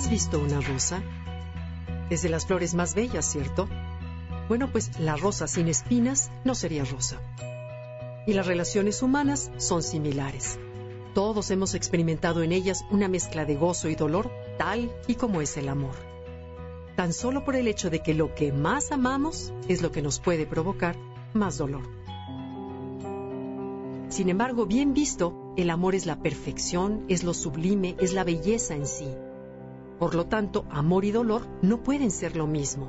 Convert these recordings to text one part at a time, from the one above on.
¿Has visto una rosa? Es de las flores más bellas, ¿cierto? Bueno, pues la rosa sin espinas no sería rosa. Y las relaciones humanas son similares. Todos hemos experimentado en ellas una mezcla de gozo y dolor tal y como es el amor. Tan solo por el hecho de que lo que más amamos es lo que nos puede provocar más dolor. Sin embargo, bien visto, el amor es la perfección, es lo sublime, es la belleza en sí. Por lo tanto, amor y dolor no pueden ser lo mismo.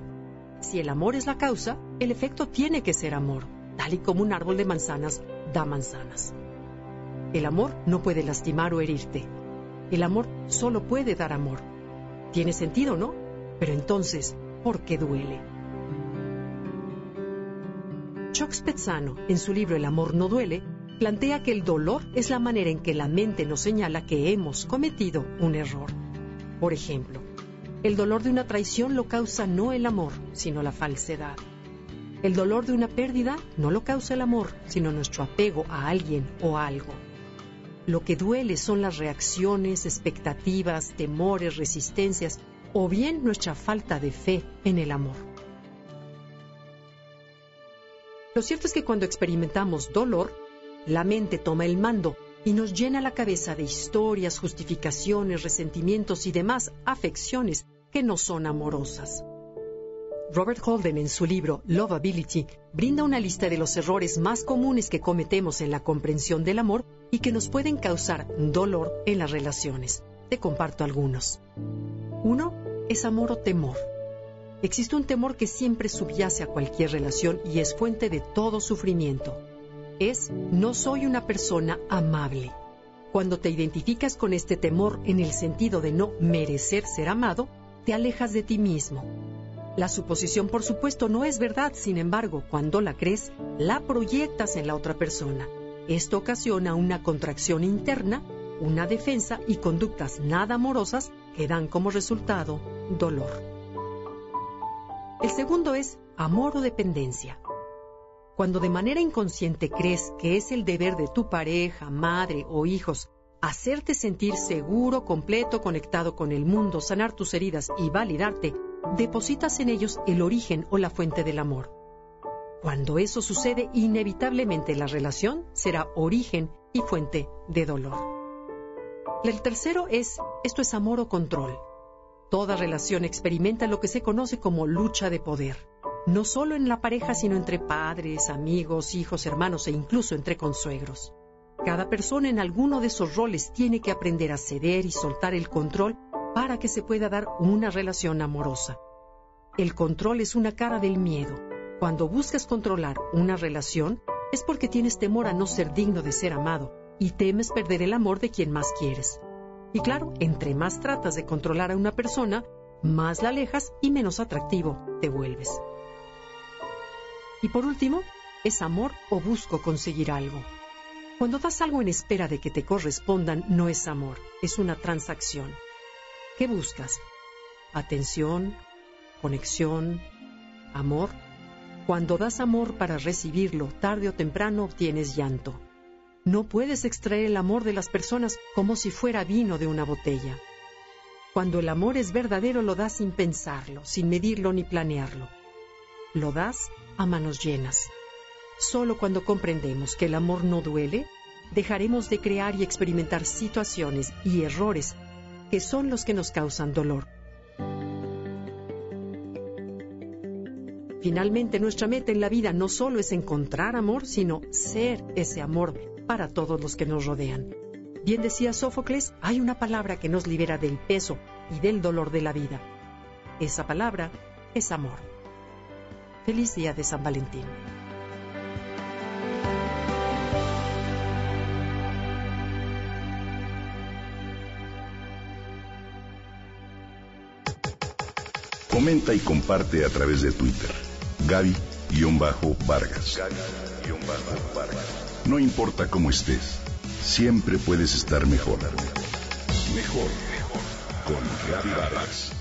Si el amor es la causa, el efecto tiene que ser amor, tal y como un árbol de manzanas da manzanas. El amor no puede lastimar o herirte. El amor solo puede dar amor. Tiene sentido, ¿no? Pero entonces, ¿por qué duele? Chuck Spezzano, en su libro El amor no duele, plantea que el dolor es la manera en que la mente nos señala que hemos cometido un error. Por ejemplo, el dolor de una traición lo causa no el amor, sino la falsedad. El dolor de una pérdida no lo causa el amor, sino nuestro apego a alguien o a algo. Lo que duele son las reacciones, expectativas, temores, resistencias o bien nuestra falta de fe en el amor. Lo cierto es que cuando experimentamos dolor, la mente toma el mando y nos llena la cabeza de historias, justificaciones, resentimientos y demás afecciones que no son amorosas. Robert Holden en su libro Loveability brinda una lista de los errores más comunes que cometemos en la comprensión del amor y que nos pueden causar dolor en las relaciones. Te comparto algunos. Uno es amor o temor. Existe un temor que siempre subyace a cualquier relación y es fuente de todo sufrimiento es no soy una persona amable. Cuando te identificas con este temor en el sentido de no merecer ser amado, te alejas de ti mismo. La suposición, por supuesto, no es verdad, sin embargo, cuando la crees, la proyectas en la otra persona. Esto ocasiona una contracción interna, una defensa y conductas nada amorosas que dan como resultado dolor. El segundo es amor o dependencia. Cuando de manera inconsciente crees que es el deber de tu pareja, madre o hijos hacerte sentir seguro, completo, conectado con el mundo, sanar tus heridas y validarte, depositas en ellos el origen o la fuente del amor. Cuando eso sucede, inevitablemente la relación será origen y fuente de dolor. El tercero es, esto es amor o control. Toda relación experimenta lo que se conoce como lucha de poder no solo en la pareja, sino entre padres, amigos, hijos, hermanos e incluso entre consuegros. Cada persona en alguno de esos roles tiene que aprender a ceder y soltar el control para que se pueda dar una relación amorosa. El control es una cara del miedo. Cuando buscas controlar una relación es porque tienes temor a no ser digno de ser amado y temes perder el amor de quien más quieres. Y claro, entre más tratas de controlar a una persona, más la alejas y menos atractivo te vuelves. Y por último, es amor o busco conseguir algo. Cuando das algo en espera de que te correspondan, no es amor, es una transacción. ¿Qué buscas? Atención, conexión, amor. Cuando das amor para recibirlo, tarde o temprano obtienes llanto. No puedes extraer el amor de las personas como si fuera vino de una botella. Cuando el amor es verdadero, lo das sin pensarlo, sin medirlo ni planearlo. Lo das a manos llenas. Solo cuando comprendemos que el amor no duele, dejaremos de crear y experimentar situaciones y errores que son los que nos causan dolor. Finalmente, nuestra meta en la vida no solo es encontrar amor, sino ser ese amor para todos los que nos rodean. Bien decía Sófocles, hay una palabra que nos libera del peso y del dolor de la vida. Esa palabra es amor. Feliz día de San Valentín. Comenta y comparte a través de Twitter. Gaby-Vargas. No importa cómo estés, siempre puedes estar mejor. Mejor, mejor. Con Gaby Vargas.